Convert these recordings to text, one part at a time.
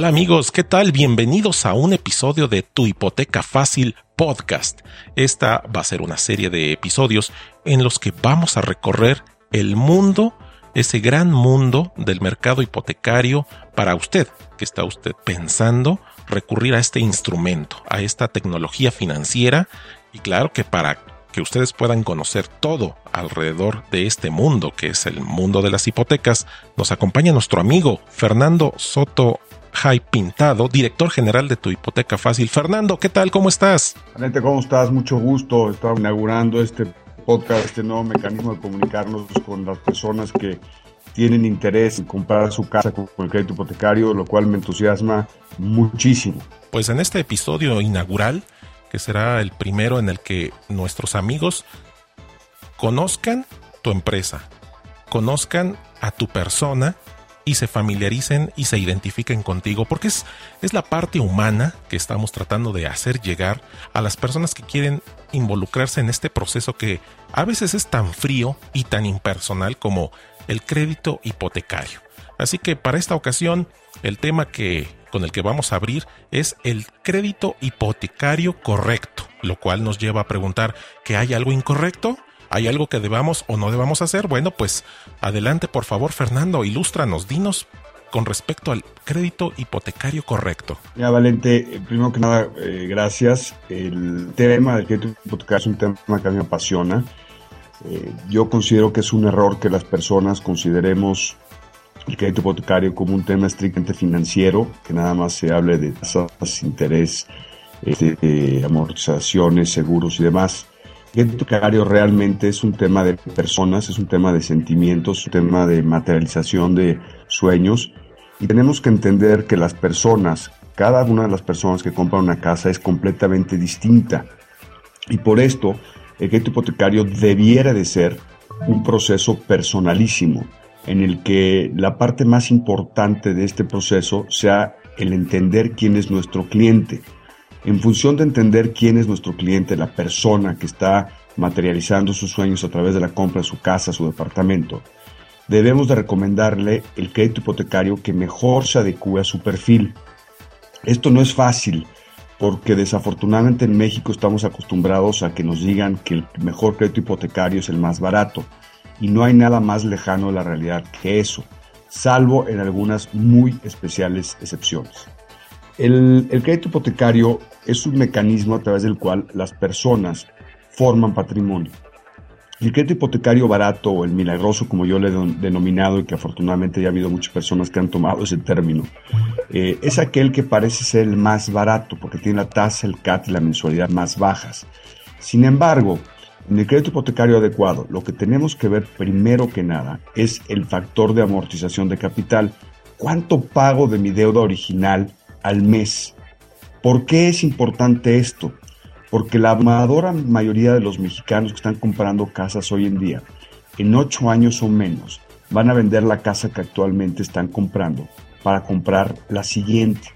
Hola amigos, ¿qué tal? Bienvenidos a un episodio de Tu Hipoteca Fácil Podcast. Esta va a ser una serie de episodios en los que vamos a recorrer el mundo, ese gran mundo del mercado hipotecario para usted, que está usted pensando recurrir a este instrumento, a esta tecnología financiera y claro que para que ustedes puedan conocer todo alrededor de este mundo que es el mundo de las hipotecas, nos acompaña nuestro amigo Fernando Soto Jai Pintado, director general de Tu Hipoteca Fácil. Fernando, ¿qué tal? ¿Cómo estás? Valente, ¿cómo estás? Mucho gusto. Estaba inaugurando este podcast, este nuevo mecanismo de comunicarnos con las personas que tienen interés en comprar su casa con el crédito hipotecario, lo cual me entusiasma muchísimo. Pues en este episodio inaugural, que será el primero en el que nuestros amigos conozcan tu empresa, conozcan a tu persona y se familiaricen y se identifiquen contigo, porque es, es la parte humana que estamos tratando de hacer llegar a las personas que quieren involucrarse en este proceso que a veces es tan frío y tan impersonal como el crédito hipotecario. Así que para esta ocasión, el tema que con el que vamos a abrir es el crédito hipotecario correcto, lo cual nos lleva a preguntar ¿que hay algo incorrecto? ¿Hay algo que debamos o no debamos hacer? Bueno, pues adelante por favor Fernando, ilústranos, dinos con respecto al crédito hipotecario correcto. Ya, Valente, eh, primero que nada, eh, gracias. El tema del crédito hipotecario es un tema que a mí me apasiona. Eh, yo considero que es un error que las personas consideremos el crédito hipotecario como un tema estrictamente financiero, que nada más se hable de tasas, interés, este, amortizaciones, seguros y demás. Hipotecario realmente es un tema de personas, es un tema de sentimientos, un tema de materialización de sueños. Y tenemos que entender que las personas, cada una de las personas que compran una casa es completamente distinta. Y por esto el crédito hipotecario debiera de ser un proceso personalísimo en el que la parte más importante de este proceso sea el entender quién es nuestro cliente en función de entender quién es nuestro cliente, la persona que está materializando sus sueños a través de la compra de su casa, su departamento, debemos de recomendarle el crédito hipotecario que mejor se adecue a su perfil. Esto no es fácil porque desafortunadamente en México estamos acostumbrados a que nos digan que el mejor crédito hipotecario es el más barato y no hay nada más lejano de la realidad que eso, salvo en algunas muy especiales excepciones. El, crédito hipotecario es un mecanismo a través del cual las personas forman patrimonio. El crédito hipotecario barato o el milagroso, como yo le he denominado y que afortunadamente ya ha habido muchas personas que han tomado ese término, eh, es aquel que parece ser el más barato porque tiene la tasa, el CAT y la mensualidad más bajas. Sin embargo, en el crédito hipotecario adecuado, lo que tenemos que ver primero que nada es el factor de amortización de capital. ¿Cuánto pago de mi deuda original al mes. ¿Por qué es importante esto? Porque la abrumadora mayoría de los mexicanos que están comprando casas hoy en día, en ocho años o menos, van a vender la casa que actualmente están comprando para comprar la siguiente.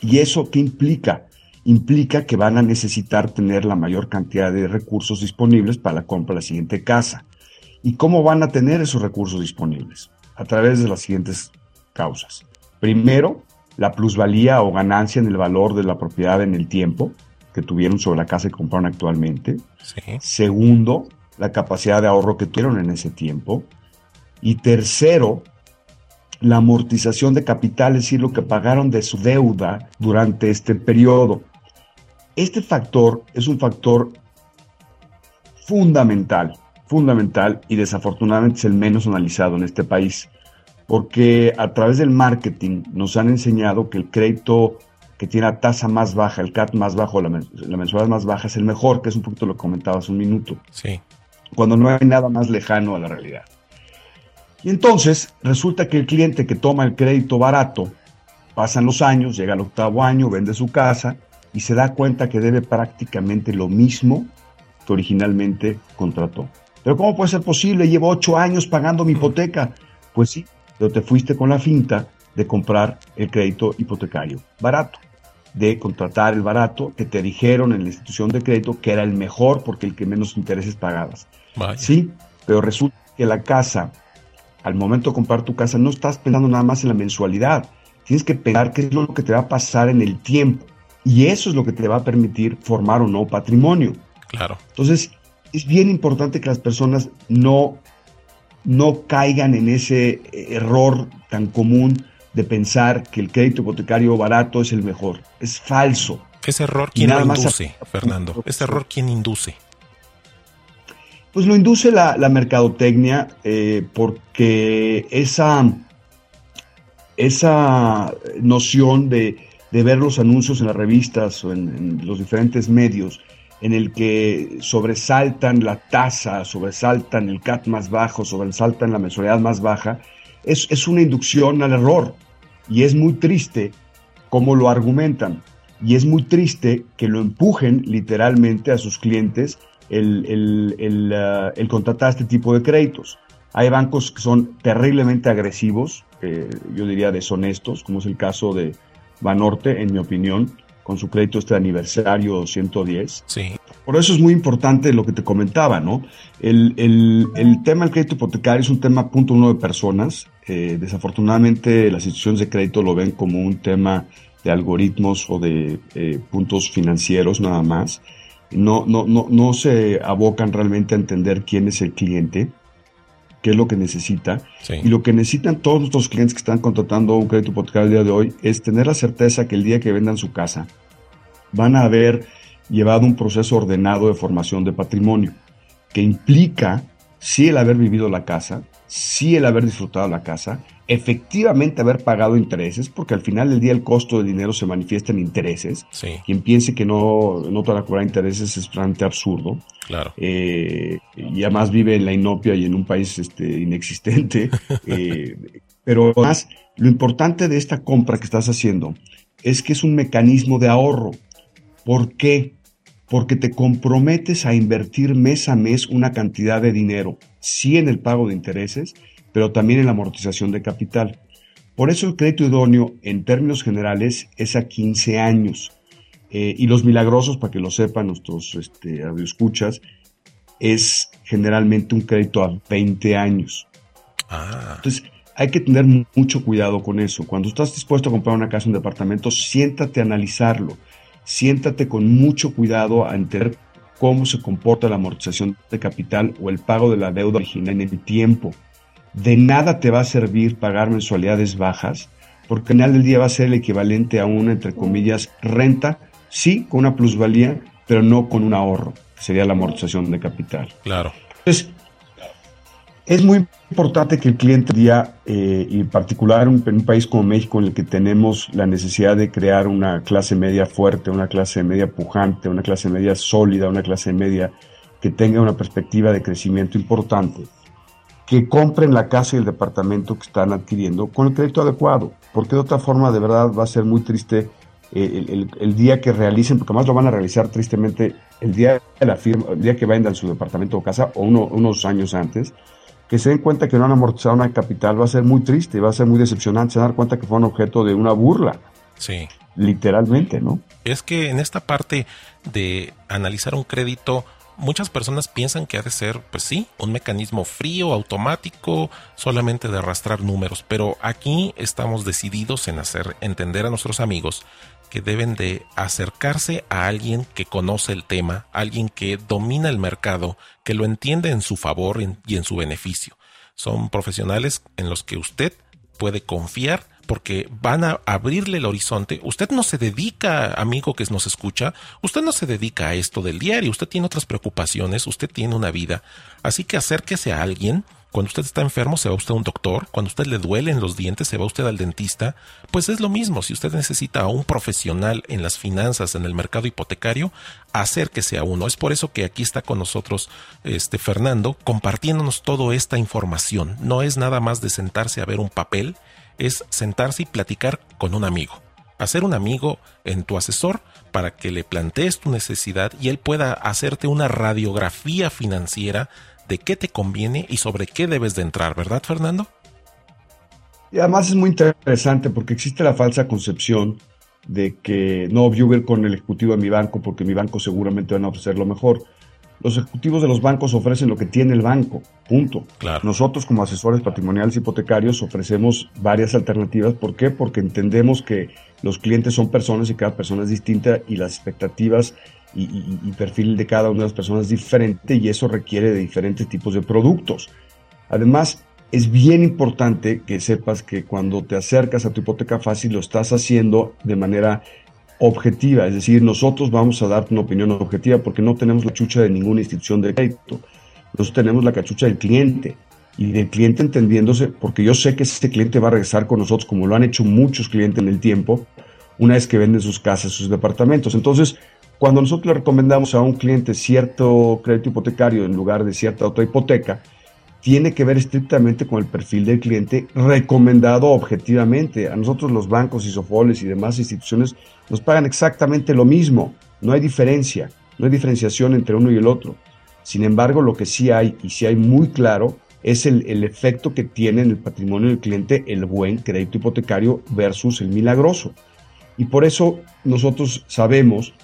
¿Y eso qué implica? Implica que van a necesitar tener la mayor cantidad de recursos disponibles para la compra de la siguiente casa. ¿Y cómo van a tener esos recursos disponibles? A través de las siguientes causas. Primero, la plusvalía o ganancia en el valor de la propiedad en el tiempo que tuvieron sobre la casa que compraron actualmente. Segundo, la capacidad de ahorro que tuvieron en ese tiempo. Y tercero, la amortización de capital, es decir, lo que pagaron de su deuda durante este periodo. Este factor es un factor fundamental, fundamental y desafortunadamente es el menos analizado en este país porque a través del marketing nos han enseñado que el crédito que tiene la tasa más baja, el CAT más bajo, la, mensualidad más baja es el mejor, que es un poquito lo que comentaba hace un minuto. Sí. Cuando no hay nada más lejano a la realidad. Y entonces resulta que el cliente que toma el crédito barato, pasan los años, llega al octavo año, vende su casa y se da cuenta que debe prácticamente lo mismo que originalmente contrató. Pero ¿cómo puede ser posible? Llevo ocho años pagando mi hipoteca. Pues sí, pero te fuiste con la finta de comprar el crédito hipotecario barato, de contratar el barato que te dijeron en la institución de crédito que era el mejor porque el que menos intereses pagabas. Sí, pero resulta que la casa, al momento de comprar tu casa, no estás pensando nada más en la mensualidad, tienes que pensar qué es lo que te va a pasar en el tiempo. Y eso es lo que te va a permitir formar o no patrimonio. Claro. Entonces, es bien importante que las personas no, no caigan en ese error tan común de pensar que el crédito hipotecario barato es el mejor. Es falso. Ese error, ¿quién lo induce, Fernando? Ese error, ¿quién induce? Pues lo induce la, mercadotecnia eh, porque esa, esa noción de, ver los anuncios en las revistas o en, los diferentes medios en el que sobresaltan la tasa, sobresaltan el CAT más bajo, sobresaltan la mensualidad más baja, es, es una inducción al error. Y es muy triste cómo lo argumentan. Y es muy triste que lo empujen literalmente a sus clientes el, el, el, contratar este tipo de créditos. Hay bancos que son terriblemente agresivos, eh, yo diría deshonestos, como es el caso de Banorte, en mi opinión, con su crédito este aniversario 110. Sí. Por eso es muy importante lo que te comentaba, ¿no? El, el, el tema del crédito hipotecario es un tema punto uno de personas. Eh, desafortunadamente las instituciones de crédito lo ven como un tema de algoritmos o de eh, puntos financieros nada más no, no, no, no se abocan realmente a entender quién es el cliente, qué es lo que necesita. Y lo que necesitan todos nuestros clientes que están contratando un crédito hipotecario el día de hoy es tener la certeza que el día que vendan su casa van a haber llevado un proceso ordenado de formación de patrimonio, que implica sí el haber vivido la casa, sí el haber disfrutado la casa, efectivamente haber pagado intereses, porque al final del día el costo del dinero se manifiesta en intereses. Quien piense que no, no te van a cobrar intereses es bastante absurdo. Claro. Eh, y además vive en la inopia y en un país este, inexistente. Eh, pero además, lo importante de esta compra que estás haciendo es que es un mecanismo de ahorro. ¿Por qué? Porque te comprometes a invertir mes a mes una cantidad de dinero, sí en el pago de intereses, pero también en la amortización de capital. Por eso el crédito idóneo, en términos generales, es a 15 años. Eh, y los milagrosos, para que lo sepan nuestros este, escuchas, es generalmente un crédito a 20 años. Ah. Entonces, hay que tener mucho cuidado con eso. Cuando estás dispuesto a comprar una casa, un departamento, siéntate a analizarlo. Siéntate con mucho cuidado a entender cómo se comporta la amortización de capital o el pago de la deuda original en el tiempo de nada te va a servir pagar mensualidades bajas, porque al final del día va a ser el equivalente a una, entre comillas, renta, sí, con una plusvalía, pero no con un ahorro, que sería la amortización de capital. Claro. Entonces, es muy importante que el cliente día, eh, y en particular en un, país como México, en el que tenemos la necesidad de crear una clase media fuerte, una clase media pujante, una clase media sólida, una clase media que tenga una perspectiva de crecimiento importante, que compren la casa y el departamento que están adquiriendo con el crédito adecuado, porque de otra forma de verdad va a ser muy triste eh, el, día que realicen, porque más lo van a realizar tristemente el día de la firma, el día que vendan su departamento o casa o unos años antes, que se den cuenta que no han amortizado una capital va a ser muy triste, va a ser muy decepcionante, se van a dar cuenta que fue un objeto de una burla. Sí. Literalmente, ¿no? Es que en esta parte de analizar un crédito, muchas personas piensan que ha de ser, pues sí, un mecanismo frío, automático, solamente de arrastrar números, pero aquí estamos decididos en hacer entender a nuestros amigos que deben de acercarse a alguien que conoce el tema, alguien que domina el mercado, que lo entiende en su favor y en su beneficio. Son profesionales en los que usted puede confiar porque van a abrirle el horizonte. Usted no se dedica, amigo que nos escucha, usted no se dedica a esto del diario, usted tiene otras preocupaciones, usted tiene una vida. Así que acérquese a alguien. Cuando usted está enfermo se va usted a un doctor, cuando usted le duelen los dientes se va usted al dentista, pues es lo mismo, si usted necesita a un profesional en las finanzas, en el mercado hipotecario, acérquese a uno. Es por eso que aquí está con nosotros este Fernando compartiéndonos toda esta información. No es nada más de sentarse a ver un papel es sentarse y platicar con un amigo. Hacer un amigo en tu asesor para que le plantees tu necesidad y él pueda hacerte una radiografía financiera de qué te conviene y sobre qué debes de entrar, ¿verdad, Fernando? Y además es muy interesante porque existe la falsa concepción de que no, yo voy con el ejecutivo de mi banco porque mi banco seguramente van a ofrecer lo mejor. los ejecutivos de los bancos ofrecen lo que tiene el banco, punto. Nosotros como asesores patrimoniales hipotecarios ofrecemos varias alternativas. ¿Por qué? Porque entendemos que los clientes son personas y cada persona es distinta y las expectativas y, y perfil de cada una de las personas es diferente y eso requiere de diferentes tipos de productos. Además, es bien importante que sepas que cuando te acercas a tu hipoteca fácil lo estás haciendo de manera objetiva, es decir, nosotros vamos a darte una opinión objetiva porque no tenemos la chucha de ninguna institución de crédito, nosotros tenemos la cachucha del cliente y del cliente entendiéndose, porque yo sé que ese cliente va a regresar con nosotros, como lo han hecho muchos clientes en el tiempo, una vez que venden sus casas, sus departamentos. Entonces, cuando nosotros le recomendamos a un cliente cierto crédito hipotecario en lugar de cierta otra hipoteca, tiene que ver estrictamente con el perfil del cliente recomendado objetivamente. A nosotros los bancos, y sofoles y demás instituciones nos pagan exactamente lo mismo. No hay diferencia, no hay diferenciación entre uno y el otro. Sin embargo, lo que sí hay, y sí hay muy claro, es el, el efecto que tiene en el patrimonio del cliente el buen crédito hipotecario versus el milagroso. Y por eso nosotros sabemos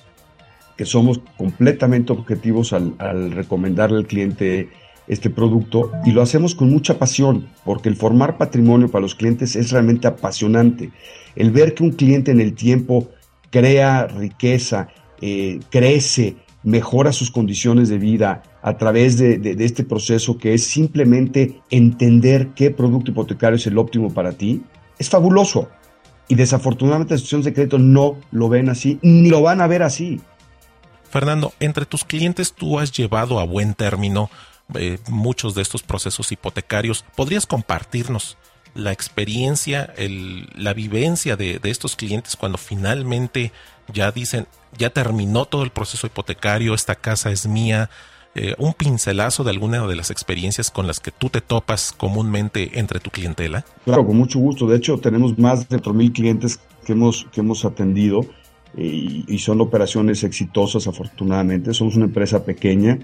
que somos completamente objetivos al, recomendarle al cliente este producto y lo hacemos con mucha pasión, porque el formar patrimonio para los clientes es realmente apasionante. El ver que un cliente en el tiempo crea riqueza, eh, crece, mejora sus condiciones de vida a través de, de, este proceso que es simplemente entender qué producto hipotecario es el óptimo para ti, es fabuloso. Y desafortunadamente las instituciones de crédito no lo ven así, ni lo van a ver así. Fernando, entre tus clientes tú has llevado a buen término eh, muchos de estos procesos hipotecarios. ¿Podrías compartirnos la experiencia, la vivencia de, estos clientes cuando finalmente ya dicen, ya terminó todo el proceso hipotecario, esta casa es mía? Eh, un pincelazo de alguna de las experiencias con las que tú te topas comúnmente entre tu clientela? Claro, con mucho gusto. De hecho, tenemos más de mil clientes que hemos, que hemos atendido eh, y son operaciones exitosas, afortunadamente. Somos una empresa pequeña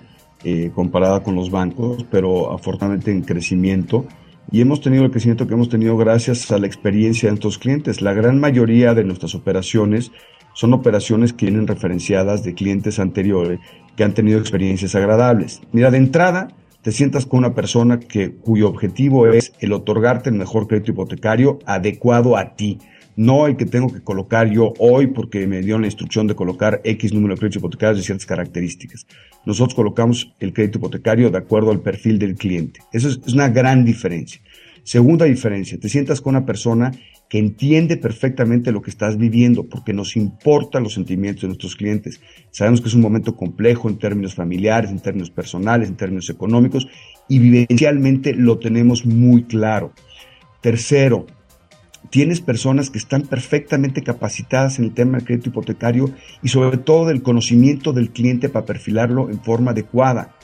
eh, comparada con los bancos, pero afortunadamente en crecimiento. Y hemos tenido el crecimiento que hemos tenido gracias a la experiencia de nuestros clientes. La gran mayoría de nuestras operaciones son operaciones que vienen referenciadas de clientes anteriores que han tenido experiencias agradables. Mira, de entrada, te sientas con una persona que, cuyo objetivo es el otorgarte el mejor crédito hipotecario adecuado a ti no el que tengo que colocar yo hoy porque me dio la instrucción de colocar X número de créditos hipotecarios de ciertas características. Nosotros colocamos el crédito hipotecario de acuerdo al perfil del cliente. Eso es, una gran diferencia. Segunda diferencia, te sientas con una persona que entiende perfectamente lo que estás viviendo, porque nos importan los sentimientos de nuestros clientes. Sabemos que es un momento complejo en términos familiares, en términos personales, en términos económicos, y vivencialmente lo tenemos muy claro. Tercero, tienes personas que están perfectamente capacitadas en el tema del crédito hipotecario y sobre todo del conocimiento del cliente para perfilarlo en forma adecuada.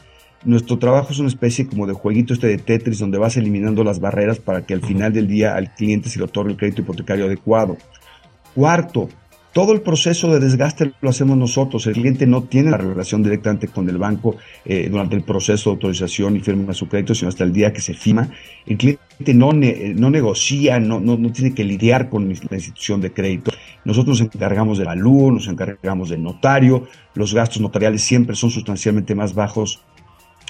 Nuestro trabajo es una especie como de jueguito este de Tetris donde vas eliminando las barreras para que al final del día al cliente se le otorgue el crédito hipotecario adecuado. Cuarto, todo el proceso de desgaste lo hacemos nosotros. El cliente no tiene la relación directamente con el banco eh, durante el proceso de autorización y firma su crédito, sino hasta el día que se firma. El cliente no, no negocia, no, no, no, tiene que lidiar con la institución de crédito. Nosotros nos encargamos del avalúo, nos encargamos del notario. Los gastos notariales siempre son sustancialmente más bajos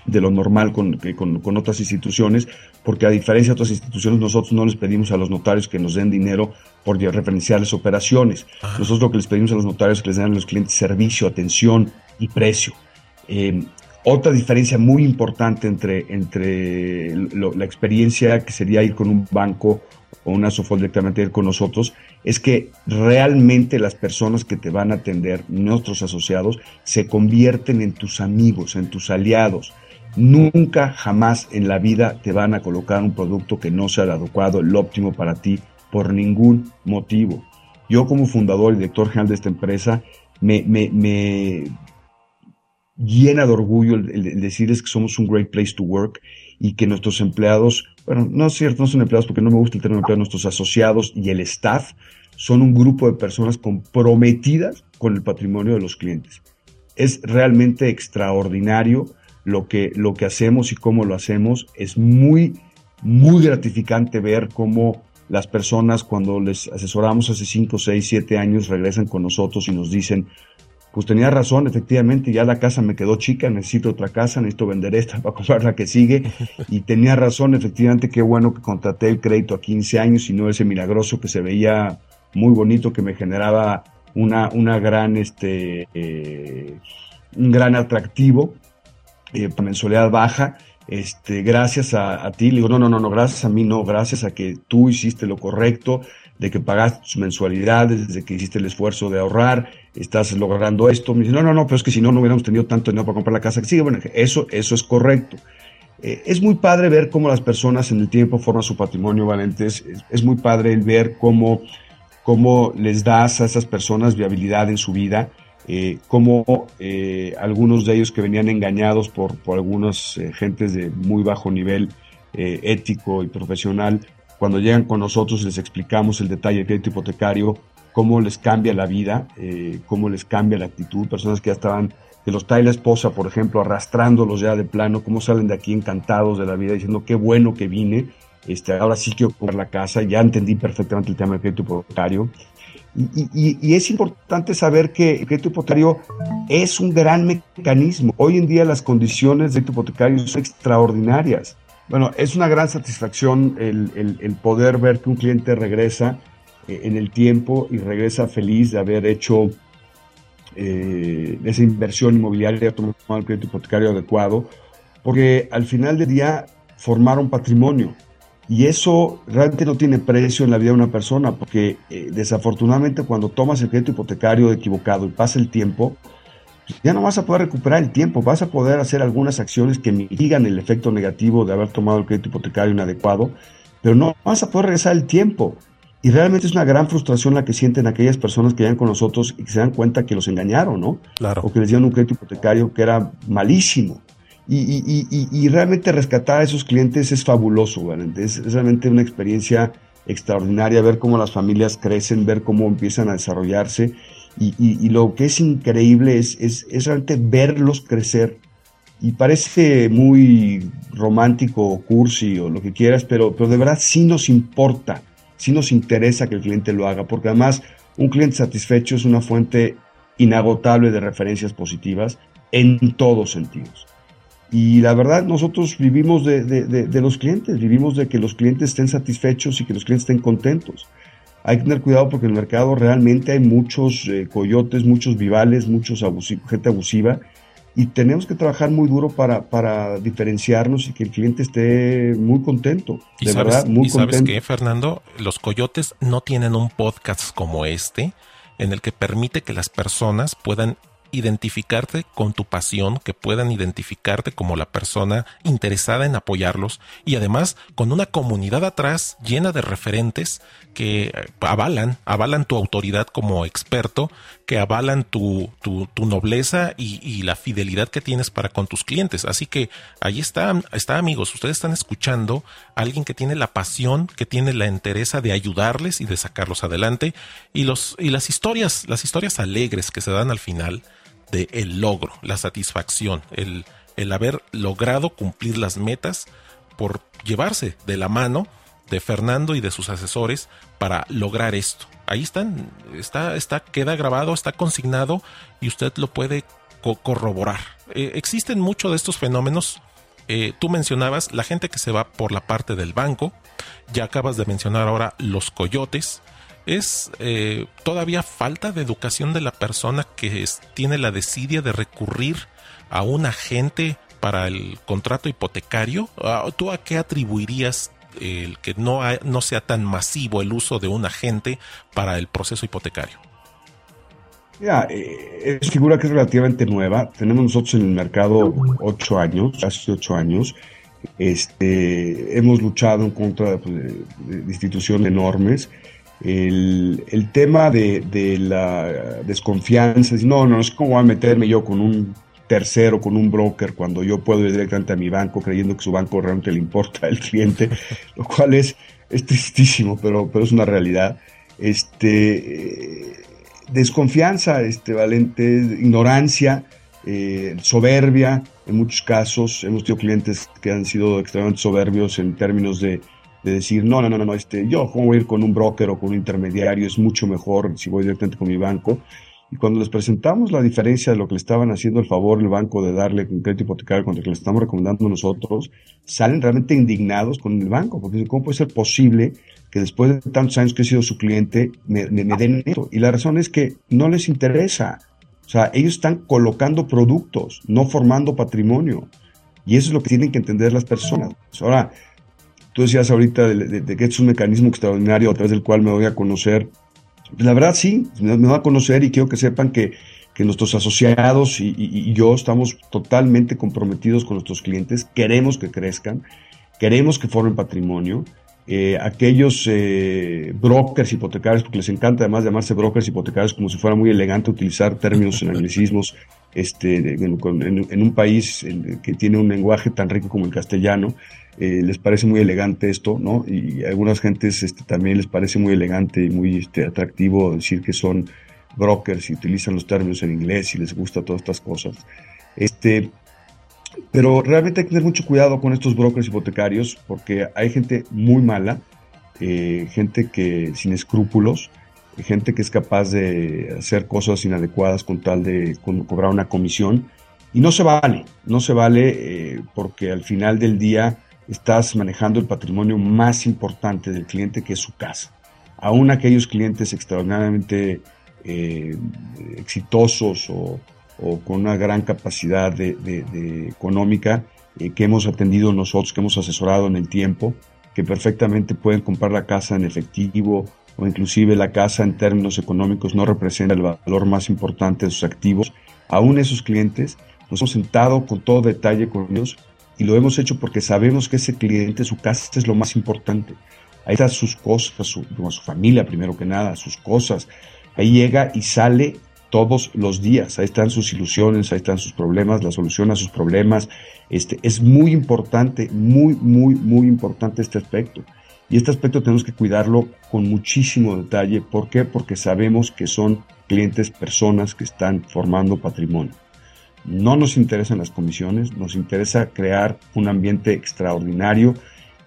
de lo normal con, con, con, otras instituciones, porque a diferencia de otras instituciones, nosotros no les pedimos a los notarios que nos den dinero por referenciarles operaciones. Nosotros lo que les pedimos a los notarios es que les den a los clientes servicio, atención y precio. Eh, otra diferencia muy importante entre, entre la experiencia que sería ir con un banco o una Sofol directamente ir con nosotros, es que realmente las personas que te van a atender, nuestros asociados, se convierten en tus amigos, en tus aliados. Nunca, jamás en la vida te van a colocar un producto que no sea el adecuado, el óptimo para ti, por ningún motivo. Yo como fundador y director general de esta empresa, me, llena de orgullo el, decirles que somos un great place to work y que nuestros empleados, bueno, no es cierto, no son empleados porque no me gusta el término empleado, nuestros asociados y el staff son un grupo de personas comprometidas con el patrimonio de los clientes. Es realmente extraordinario lo que, lo que hacemos y cómo lo hacemos. Es muy, muy gratificante ver cómo las personas cuando les asesoramos hace 5, 6, 7 años regresan con nosotros y nos dicen, pues tenía razón, efectivamente, ya la casa me quedó chica, necesito otra casa, necesito vender esta para comprar la que sigue. Y tenía razón, efectivamente, qué bueno que contraté el crédito a 15 años y no ese milagroso que se veía muy bonito, que me generaba una, una gran, este, eh, un gran atractivo, eh, mensualidad baja. Este, gracias a, ti, le digo, no, no, no, no, gracias a mí, no, gracias a que tú hiciste lo correcto, de que pagaste tus mensualidades, de que hiciste el esfuerzo de ahorrar, estás logrando esto. Me dice, no, no, no, pero es que si no, no hubiéramos tenido tanto dinero para comprar la casa que sigue. Bueno, eso, eso es correcto. Eh, es muy padre ver cómo las personas en el tiempo forman su patrimonio, Valentes. Es, muy padre el ver cómo, cómo les das a esas personas viabilidad en su vida. Eh, cómo eh, algunos de ellos que venían engañados por, por algunas eh, gentes de muy bajo nivel ético y profesional, cuando llegan con nosotros les explicamos el detalle del crédito hipotecario, cómo les cambia la vida, eh, cómo les cambia la actitud, personas que ya estaban, que los trae la esposa, por ejemplo, arrastrándolos ya de plano, cómo salen de aquí encantados de la vida, diciendo qué bueno que vine, este, ahora sí quiero comprar la casa, ya entendí perfectamente el tema del crédito hipotecario. Y, y, es importante saber que el crédito hipotecario es un gran mecanismo. Hoy en día las condiciones del crédito hipotecario son extraordinarias. Bueno, es una gran satisfacción el, poder ver que un cliente regresa eh, en el tiempo y regresa feliz de haber hecho eh, esa inversión inmobiliaria, tomar el crédito hipotecario adecuado, porque al final del día formaron patrimonio. Y eso realmente no tiene precio en la vida de una persona, porque eh, desafortunadamente cuando tomas el crédito hipotecario equivocado y pasa el tiempo, ya no vas a poder recuperar el tiempo, vas a poder hacer algunas acciones que mitigan el efecto negativo de haber tomado el crédito hipotecario inadecuado, pero no vas a poder regresar el tiempo. Y realmente es una gran frustración la que sienten aquellas personas que llegan con nosotros y que se dan cuenta que los engañaron, ¿no? Claro. O que les dieron un crédito hipotecario que era malísimo. Y, realmente rescatar a esos clientes es fabuloso, Es, es realmente una experiencia extraordinaria ver cómo las familias crecen, ver cómo empiezan a desarrollarse y, lo que es increíble es, es, realmente verlos crecer. Y parece muy romántico o cursi o lo que quieras, pero, pero de verdad sí nos importa, sí nos interesa que el cliente lo haga, porque además un cliente satisfecho es una fuente inagotable de referencias positivas en todos sentidos. Y la verdad, nosotros vivimos de, de, los clientes, vivimos de que los clientes estén satisfechos y que los clientes estén contentos hay que tener cuidado porque en el mercado realmente hay muchos eh, coyotes, muchos vivales, muchos gente abusiva y tenemos que trabajar muy duro para, para diferenciarnos y que el cliente esté muy contento. De verdad, muy ¿y sabes qué, Fernando? Los coyotes no tienen un podcast como este en el que permite que las personas puedan identificarte con tu pasión, que puedan identificarte como la persona interesada en apoyarlos y además con una comunidad atrás llena de referentes que eh, avalan, avalan tu autoridad como experto, que avalan tu, tu, nobleza y, la fidelidad que tienes para con tus clientes. Así que ahí está, está amigos, ustedes están escuchando a alguien que tiene la pasión, que tiene la interesa de ayudarles y de sacarlos adelante y los y las historias, las historias alegres que se dan al final de el logro, la satisfacción, el, el haber logrado cumplir las metas por llevarse de la mano de Fernando y de sus asesores para lograr esto. Ahí están, está, está, queda grabado, está consignado y usted lo puede corroborar. Eh, existen muchos de estos fenómenos. Eh, tú mencionabas la gente que se va por la parte del banco. Ya acabas de mencionar ahora los coyotes es eh, todavía falta de educación de la persona que tiene la desidia de recurrir a un agente para el contrato hipotecario. Ah, ¿Tú a qué atribuirías el que no, sea tan masivo el uso de un agente para el proceso hipotecario? Ya, eh, es figura que es relativamente nueva. Tenemos nosotros en el mercado ocho años, casi ocho años. Este, hemos luchado en contra de, pues, de instituciones enormes el, el tema de, de, la desconfianza, no, no, es como voy a meterme yo con un tercero, con un broker, cuando yo puedo ir directamente a mi banco creyendo que su banco realmente le importa al cliente, lo cual es, es tristísimo, pero, pero es una realidad. Este, desconfianza, este, valente, ignorancia, eh, soberbia, en muchos casos hemos tenido clientes que han sido extremadamente soberbios en términos de de decir, no, no, no, no, este, yo cómo voy a ir con un broker o con un intermediario, es mucho mejor si voy directamente con mi banco. Y cuando les presentamos la diferencia de lo que le estaban haciendo el favor el banco de darle un crédito hipotecario contra el que le estamos recomendando nosotros, salen realmente indignados con el banco, porque ¿cómo puede ser posible que después de tantos años que he sido su cliente me, den esto? Y la razón es que no les interesa. O sea, ellos están colocando productos, no formando patrimonio. Y eso es lo que tienen que entender las personas. Ahora, tú decías ahorita de, de que es un mecanismo extraordinario a través del cual me voy a conocer. La verdad sí, me, va a conocer y quiero que sepan que, nuestros asociados y, yo estamos totalmente comprometidos con nuestros clientes, queremos que crezcan, queremos que formen patrimonio. Eh, aquellos eh, brokers hipotecarios, porque les encanta además llamarse brokers hipotecarios como si fuera muy elegante utilizar términos en anglicismos este, en, un país que tiene un lenguaje tan rico como el castellano, eh, les parece muy elegante esto, ¿no? Y a algunas gentes este, también les parece muy elegante y muy este, atractivo decir que son brokers y utilizan los términos en inglés y les gusta todas estas cosas. Este, pero realmente hay que tener mucho cuidado con estos brokers hipotecarios porque hay gente muy mala, eh, gente que sin escrúpulos, gente que es capaz de hacer cosas inadecuadas con tal de cobrar una comisión. Y no se vale, no se vale eh, porque al final del día estás manejando el patrimonio más importante del cliente, que es su casa. Aún aquellos clientes extraordinariamente eh, exitosos o, con una gran capacidad económica eh, que hemos atendido nosotros, que hemos asesorado en el tiempo, que perfectamente pueden comprar la casa en efectivo o inclusive la casa en términos económicos no representa el valor más importante de sus activos. Aún esos clientes nos hemos sentado con todo detalle con ellos y lo hemos hecho porque sabemos que ese cliente, su casa es lo más importante. Ahí están sus cosas, su, su familia primero que nada, sus cosas. Ahí llega y sale todos los días. Ahí están sus ilusiones, ahí están sus problemas, la solución a sus problemas. Este, es muy importante, muy, muy, muy importante este aspecto. Y este aspecto tenemos que cuidarlo con muchísimo detalle. ¿Por qué? Porque sabemos que son clientes, personas que están formando patrimonio. No nos interesan las comisiones, nos interesa crear un ambiente extraordinario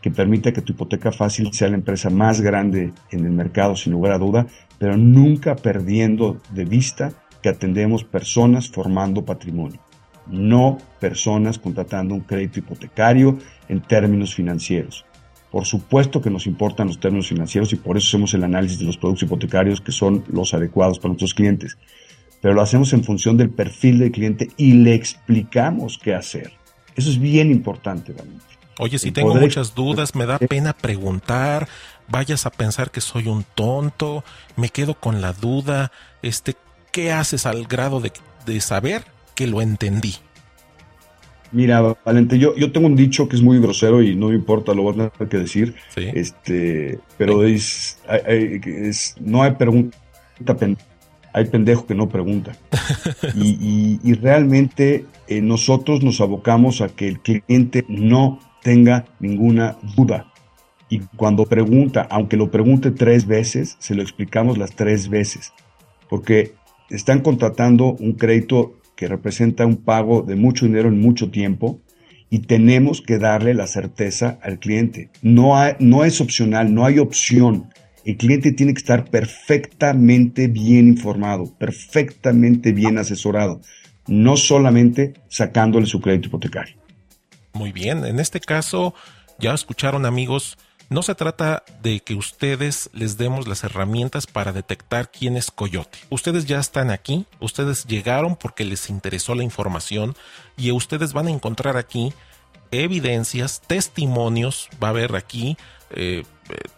que permita que tu hipoteca fácil sea la empresa más grande en el mercado, sin lugar a duda, pero nunca perdiendo de vista que atendemos personas formando patrimonio, no personas contratando un crédito hipotecario en términos financieros. Por supuesto que nos importan los términos financieros y por eso hacemos el análisis de los productos hipotecarios que son los adecuados para nuestros clientes pero lo hacemos en función del perfil del cliente y le explicamos qué hacer. Eso es bien importante, realmente. Oye, si tengo muchas dudas, me da pena preguntar, vayas a pensar que soy un tonto, me quedo con la duda, este, ¿qué haces al grado de, saber que lo entendí? Mira, Valente, yo, yo tengo un dicho que es muy grosero y no me importa, lo voy a tener que decir. Este, pero es, no hay pregunta pendiente hay pendejo que no pregunta. Y, realmente eh, nosotros nos abocamos a que el cliente no tenga ninguna duda. Y cuando pregunta, aunque lo pregunte tres veces, se lo explicamos las tres veces. Porque están contratando un crédito que representa un pago de mucho dinero en mucho tiempo y tenemos que darle la certeza al cliente. No, no es opcional, no hay opción el cliente tiene que estar perfectamente bien informado, perfectamente bien asesorado, no solamente sacándole su crédito hipotecario. Muy bien, en este caso, ya escucharon amigos, no se trata de que ustedes les demos las herramientas para detectar quién es Coyote. Ustedes ya están aquí, ustedes llegaron porque les interesó la información y ustedes van a encontrar aquí evidencias, testimonios, va a haber aquí eh,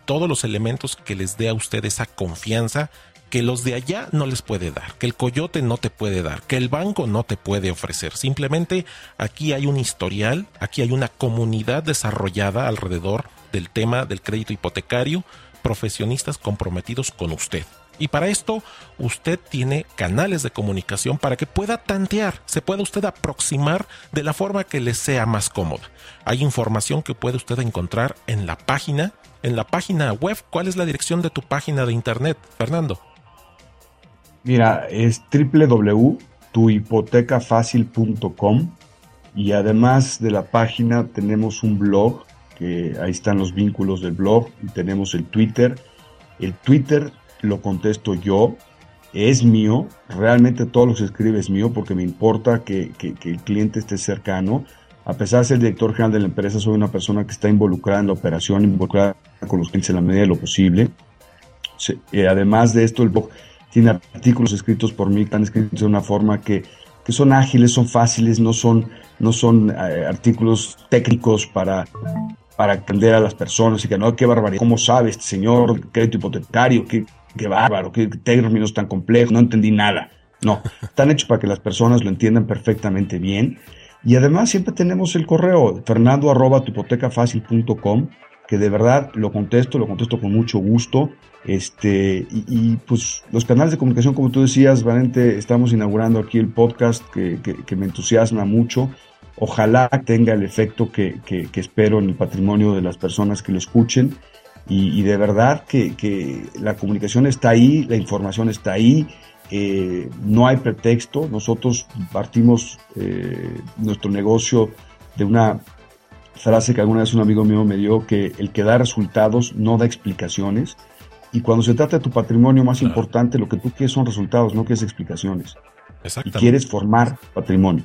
todos los elementos que les dé a usted esa confianza que los de allá no les puede dar, que el coyote no te puede dar, que el banco no te puede ofrecer. Simplemente aquí hay un historial, aquí hay una comunidad desarrollada alrededor del tema del crédito hipotecario, profesionistas comprometidos con usted. Y para esto usted tiene canales de comunicación para que pueda tantear, se pueda usted aproximar de la forma que le sea más cómoda. Hay información que puede usted encontrar en la página, en la página web. ¿Cuál es la dirección de tu página de internet, Fernando? Mira, es www.tuhipotecafacil.com y además de la página tenemos un blog, que ahí están los vínculos del blog y tenemos el Twitter. El Twitter lo contesto yo es mío, realmente todo lo que se escribe es mío porque me importa que, el cliente esté cercano. A pesar de ser director general de la empresa, soy una persona que está involucrada en la operación, involucrada con los clientes en la medida de lo posible. Eh, además de esto, el blog tiene artículos escritos por mí, que están escritos de una forma que, son ágiles, son fáciles, no son, no son eh, artículos técnicos para, para atender a las personas y que no, qué barbaridad, ¿cómo sabe este señor crédito hipotecario? ¿Qué, qué bárbaro, qué términos tan complejos, no entendí nada. No, están hechos para que las personas lo entiendan perfectamente bien. Y además siempre tenemos el correo fernando arroba que de verdad lo contesto, lo contesto con mucho gusto. Este, y, pues los canales de comunicación, como tú decías, Valente, estamos inaugurando aquí el podcast que, que, me entusiasma mucho. Ojalá tenga el efecto que, que, espero en el patrimonio de las personas que lo escuchen. Y, de verdad que, la comunicación está ahí, la información está ahí, eh, no hay pretexto. Nosotros partimos eh, nuestro negocio de una frase que alguna vez un amigo mío me dio, que el que da resultados no da explicaciones. Y cuando se trata de tu patrimonio más importante, lo que tú quieres son resultados, no quieres explicaciones. Y quieres formar patrimonio.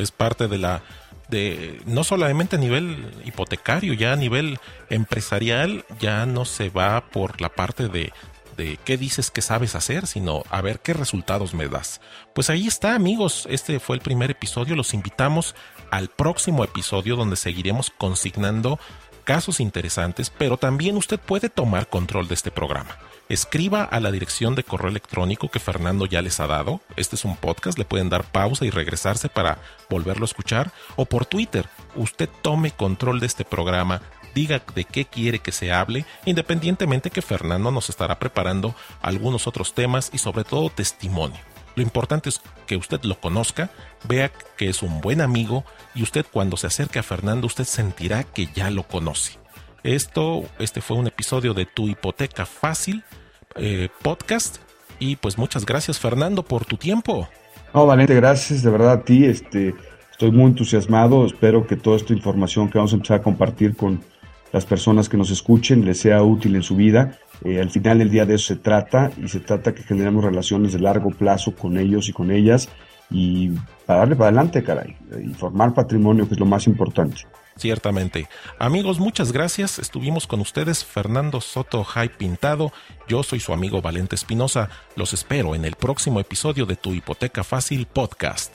Es parte de la de no solamente a nivel hipotecario, ya a nivel empresarial ya no se va por la parte de, de qué dices que sabes hacer, sino a ver qué resultados me das. Pues ahí está, amigos, este fue el primer episodio, los invitamos al próximo episodio donde seguiremos consignando casos interesantes, pero también usted puede tomar control de este programa escriba a la dirección de correo electrónico que Fernando ya les ha dado. Este es un podcast, le pueden dar pausa y regresarse para volverlo a escuchar. O por Twitter, usted tome control de este programa, diga de qué quiere que se hable, independientemente que Fernando nos estará preparando algunos otros temas y sobre todo testimonio. Lo importante es que usted lo conozca, vea que es un buen amigo y usted cuando se acerque a Fernando usted sentirá que ya lo conoce. Esto, este fue un episodio de Tu Hipoteca Fácil eh, podcast. Y pues muchas gracias Fernando por tu tiempo. No, Valente, gracias de verdad a ti. Este, estoy muy entusiasmado. Espero que toda esta información que vamos a empezar a compartir con las personas que nos escuchen les sea útil en su vida. Eh, al final del día de eso se trata y se trata que generemos relaciones de largo plazo con ellos y con ellas y para darle para adelante, caray, y formar patrimonio que es lo más importante. Ciertamente. Amigos, muchas gracias. Estuvimos con ustedes Fernando Soto Jai Pintado. Yo soy su amigo Valente Espinosa. Los espero en el próximo episodio de Tu Hipoteca Fácil Podcast.